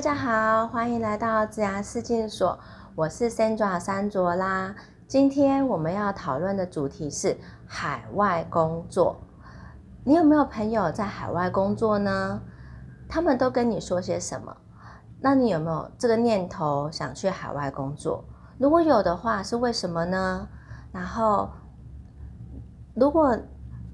大家好，欢迎来到自然视镜所，我是 Sandra 山卓啦。今天我们要讨论的主题是海外工作。你有没有朋友在海外工作呢？他们都跟你说些什么？那你有没有这个念头想去海外工作？如果有的话，是为什么呢？然后，如果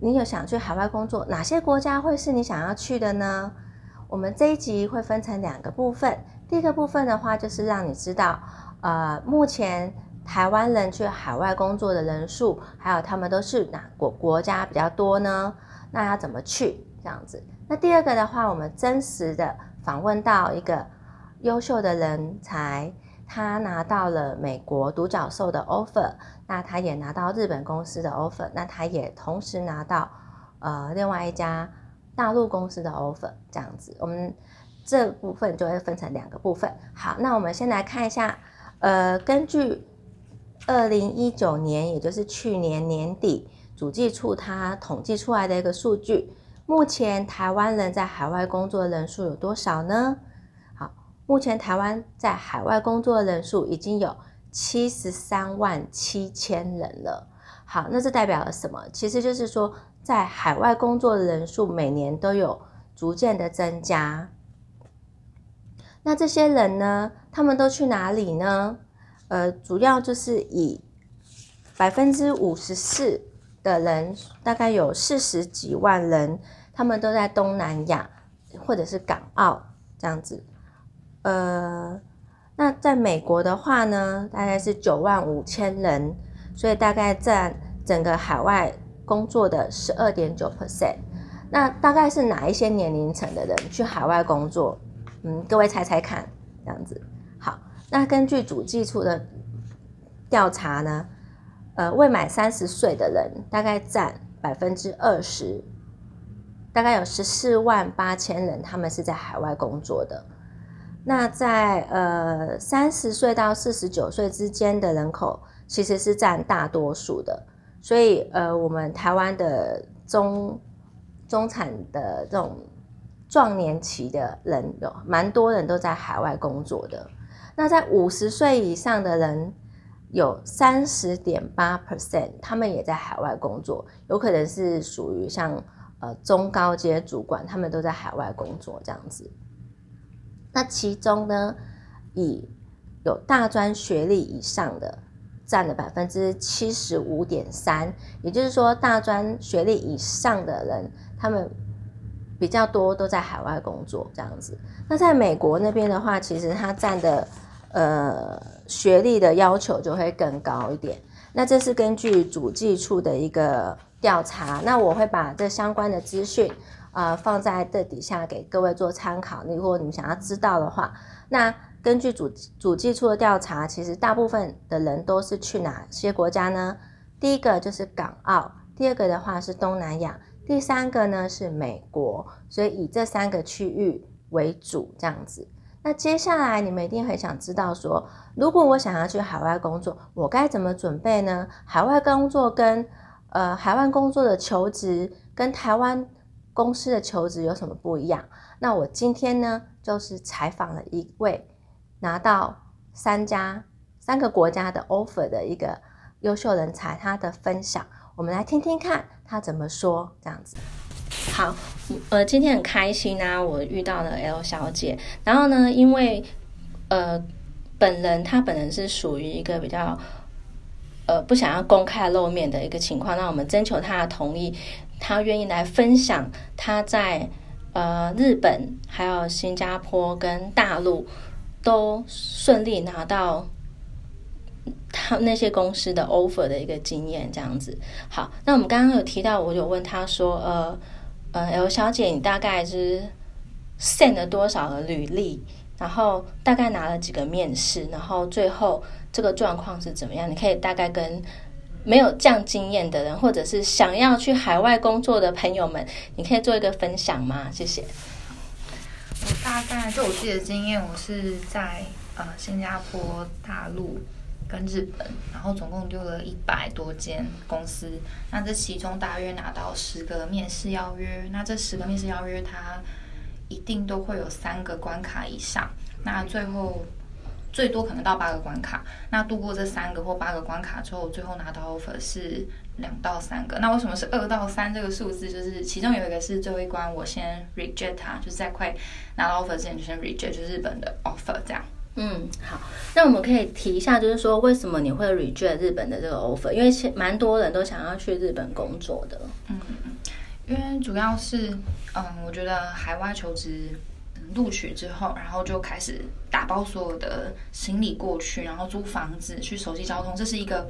你有想去海外工作，哪些国家会是你想要去的呢？我们这一集会分成两个部分。第一个部分的话，就是让你知道，呃，目前台湾人去海外工作的人数，还有他们都是哪国国家比较多呢？那要怎么去这样子？那第二个的话，我们真实的访问到一个优秀的人才，他拿到了美国独角兽的 offer，那他也拿到日本公司的 offer，那他也同时拿到呃另外一家。大陆公司的 offer 这样子，我们这部分就会分成两个部分。好，那我们先来看一下，呃，根据二零一九年，也就是去年年底，主计处它统计出来的一个数据，目前台湾人在海外工作的人数有多少呢？好，目前台湾在海外工作的人数已经有七十三万七千人了。好，那这代表了什么？其实就是说。在海外工作的人数每年都有逐渐的增加。那这些人呢？他们都去哪里呢？呃，主要就是以百分之五十四的人，大概有四十几万人，他们都在东南亚或者是港澳这样子。呃，那在美国的话呢，大概是九万五千人，所以大概占整个海外。工作的十二点九 percent，那大概是哪一些年龄层的人去海外工作？嗯，各位猜猜看，这样子。好，那根据主计处的调查呢，呃，未满三十岁的人大概占百分之二十，大概有十四万八千人，他们是在海外工作的。那在呃三十岁到四十九岁之间的人口，其实是占大多数的。所以，呃，我们台湾的中中产的这种壮年期的人，有蛮多人都在海外工作的。那在五十岁以上的人，有三十点八 percent，他们也在海外工作，有可能是属于像呃中高阶主管，他们都在海外工作这样子。那其中呢，以有大专学历以上的。占了百分之七十五点三，也就是说，大专学历以上的人，他们比较多都在海外工作这样子。那在美国那边的话，其实他占的呃学历的要求就会更高一点。那这是根据主计处的一个调查，那我会把这相关的资讯啊放在这底下给各位做参考。如果你们想要知道的话，那。根据主主计处的调查，其实大部分的人都是去哪些国家呢？第一个就是港澳，第二个的话是东南亚，第三个呢是美国，所以以这三个区域为主这样子。那接下来你们一定很想知道说，如果我想要去海外工作，我该怎么准备呢？海外工作跟呃海外工作的求职跟台湾公司的求职有什么不一样？那我今天呢就是采访了一位。拿到三家三个国家的 offer 的一个优秀人才，他的分享，我们来听听看他怎么说。这样子，好，呃，今天很开心啊，我遇到了 L 小姐。然后呢，因为呃，本人他本人是属于一个比较呃不想要公开露面的一个情况，那我们征求他的同意，他愿意来分享他在呃日本、还有新加坡跟大陆。都顺利拿到他那些公司的 offer 的一个经验，这样子。好，那我们刚刚有提到，我有问他说，呃呃，L 小姐，你大概是 send 了多少的履历，然后大概拿了几个面试，然后最后这个状况是怎么样？你可以大概跟没有这样经验的人，或者是想要去海外工作的朋友们，你可以做一个分享吗？谢谢。我大概就我自己的经验，我是在呃新加坡、大陆跟日本，然后总共丢了一百多间公司。那这其中大约拿到十个面试邀约。那这十个面试邀约，它一定都会有三个关卡以上，那最后最多可能到八个关卡。那度过这三个或八个关卡之后，最后拿到 offer 是两到三个。那为什么是二到三这个数字？就是其中有一个是最后一关，我先 reject 它，就是在快拿到 offer 之前就先 reject，就是日本的 offer 这样。嗯，好，那我们可以提一下，就是说为什么你会 reject 日本的这个 offer？因为其蛮多人都想要去日本工作的。嗯嗯，因为主要是，嗯，我觉得海外求职录取之后，然后就开始打包所有的行李过去，然后租房子，去熟悉交通，这是一个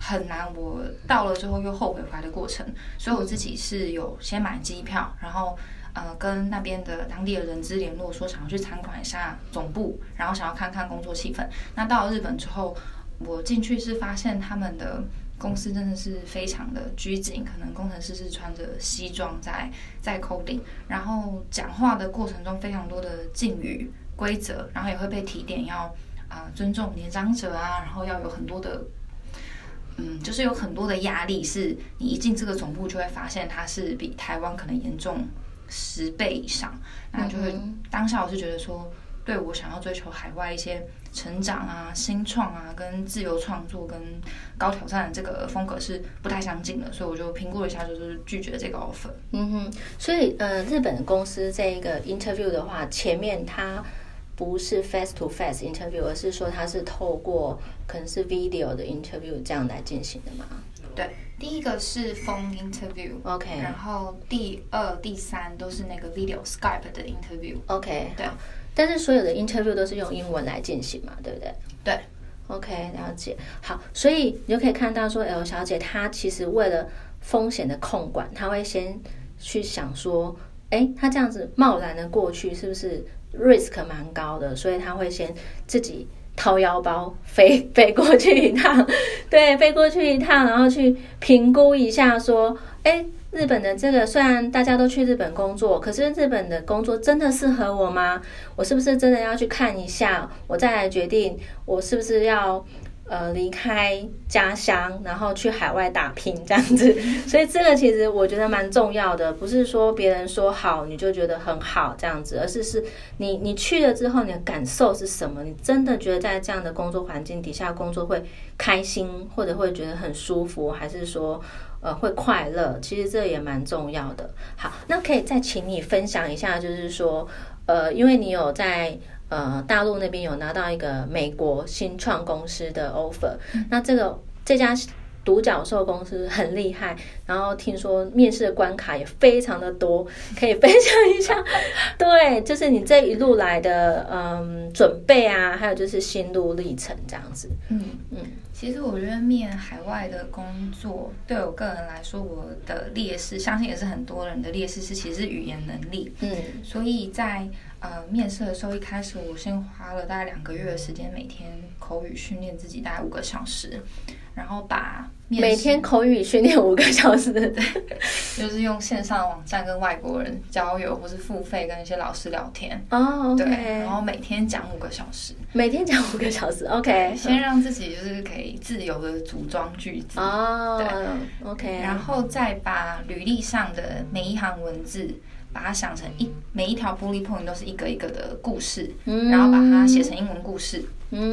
很难，我到了之后又后悔回来的过程。所以我自己是有先买机票，然后。呃，跟那边的当地的人资联络，说想要去参观一下总部，然后想要看看工作气氛。那到了日本之后，我进去是发现他们的公司真的是非常的拘谨，可能工程师是穿着西装在在 coding，然后讲话的过程中非常多的敬语规则，然后也会被提点要啊尊重年长者啊，然后要有很多的，嗯，就是有很多的压力，是你一进这个总部就会发现它是比台湾可能严重。十倍以上，那就会当下我是觉得说，对我想要追求海外一些成长啊、新创啊、跟自由创作、跟高挑战的这个风格是不太相近的，所以我就评估了一下，就是拒绝这个 offer。嗯哼，所以呃，日本公司这一个 interview 的话，前面它不是 face to face interview，而是说它是透过可能是 video 的 interview 这样来进行的嘛？对。第一个是 phone interview，OK，然后第二、第三都是那个 video Skype 的 interview，OK，对。但是所有的 interview 都是用英文来进行嘛，对不对？对，OK，了解。好，所以你就可以看到说，L 小姐她其实为了风险的控管，她会先去想说，哎，她这样子贸然的过去是不是 risk 蛮高的？所以她会先自己。掏腰包飞 飞过去一趟，对，飞过去一趟，然后去评估一下，说，哎，日本的这个虽然大家都去日本工作，可是日本的工作真的适合我吗？我是不是真的要去看一下，我再来决定我是不是要。呃，离开家乡，然后去海外打拼这样子，所以这个其实我觉得蛮重要的，不是说别人说好你就觉得很好这样子，而是是你你去了之后你的感受是什么？你真的觉得在这样的工作环境底下工作会开心，或者会觉得很舒服，还是说呃会快乐？其实这也蛮重要的。好，那可以再请你分享一下，就是说呃，因为你有在。呃，大陆那边有拿到一个美国新创公司的 offer，那这个这家独角兽公司很厉害，然后听说面试的关卡也非常的多，可以分享一下。对，就是你这一路来的嗯准备啊，还有就是心路历程这样子。嗯嗯，其实我觉得面海外的工作，对我个人来说，我的劣势，相信也是很多人的劣势，是其实语言能力。嗯，所以在。呃，面试的时候一开始我先花了大概两个月的时间，每天口语训练自己大概五个小时，然后把每天口语训练五个小时，对，就是用线上网站跟外国人交友，或是付费跟一些老师聊天哦，对，然后每天讲五个小时，每天讲五个小时，OK，先让自己就是可以自由的组装句子哦，对，OK，然后再把履历上的每一行文字。把它想成一每一条 bullet point 都是一个一个的故事，然后把它写成英文故事，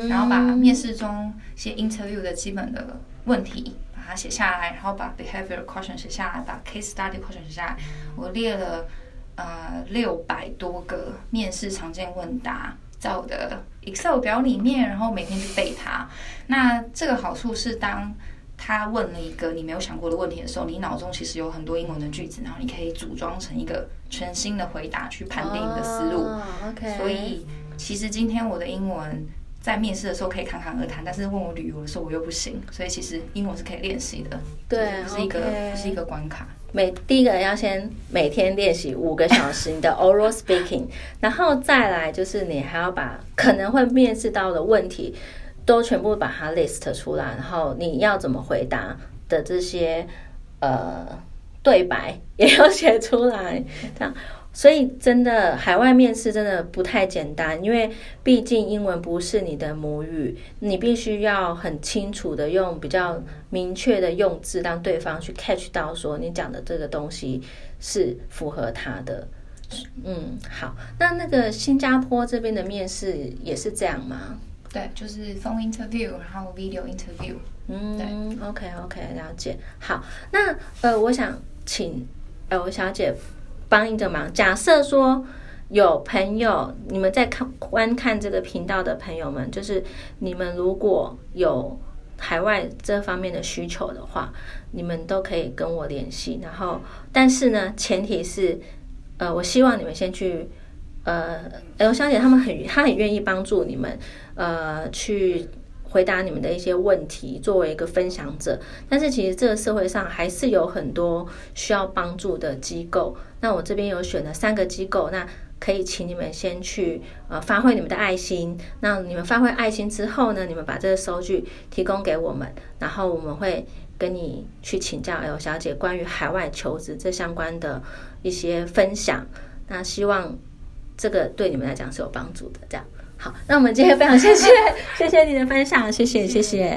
然后把面试中写 interview 的基本的问题把它写下来，然后把 behavior question 写下来，把 case study question 写下来。我列了呃六百多个面试常见问答在我的 Excel 表里面，然后每天去背它。那这个好处是当他问了一个你没有想过的问题的时候，你脑中其实有很多英文的句子，然后你可以组装成一个全新的回答去判定你的思路。OK，所以其实今天我的英文在面试的时候可以侃侃而谈，但是问我旅游的时候我又不行，所以其实英文是可以练习的。对，是一个是一个关卡。每第一个要先每天练习五个小时你的 oral speaking，然后再来就是你还要把可能会面试到的问题。都全部把它 list 出来，然后你要怎么回答的这些呃对白也要写出来，这样。所以真的海外面试真的不太简单，因为毕竟英文不是你的母语，你必须要很清楚的用比较明确的用字，让对方去 catch 到说你讲的这个东西是符合他的。嗯，好，那那个新加坡这边的面试也是这样吗？对，就是 phone interview，然后 video interview。嗯，OK OK，了解。好，那呃，我想请 L 小姐帮一个忙。假设说有朋友，你们在看观看这个频道的朋友们，就是你们如果有海外这方面的需求的话，你们都可以跟我联系。然后，但是呢，前提是，呃，我希望你们先去，呃，L 小姐他们很，她很愿意帮助你们，呃，去。回答你们的一些问题，作为一个分享者，但是其实这个社会上还是有很多需要帮助的机构。那我这边有选了三个机构，那可以请你们先去呃发挥你们的爱心。那你们发挥爱心之后呢，你们把这个收据提供给我们，然后我们会跟你去请教 L 小姐关于海外求职这相关的一些分享。那希望这个对你们来讲是有帮助的，这样。好，那我们今天非常谢谢，谢谢你的分享，谢谢，谢谢。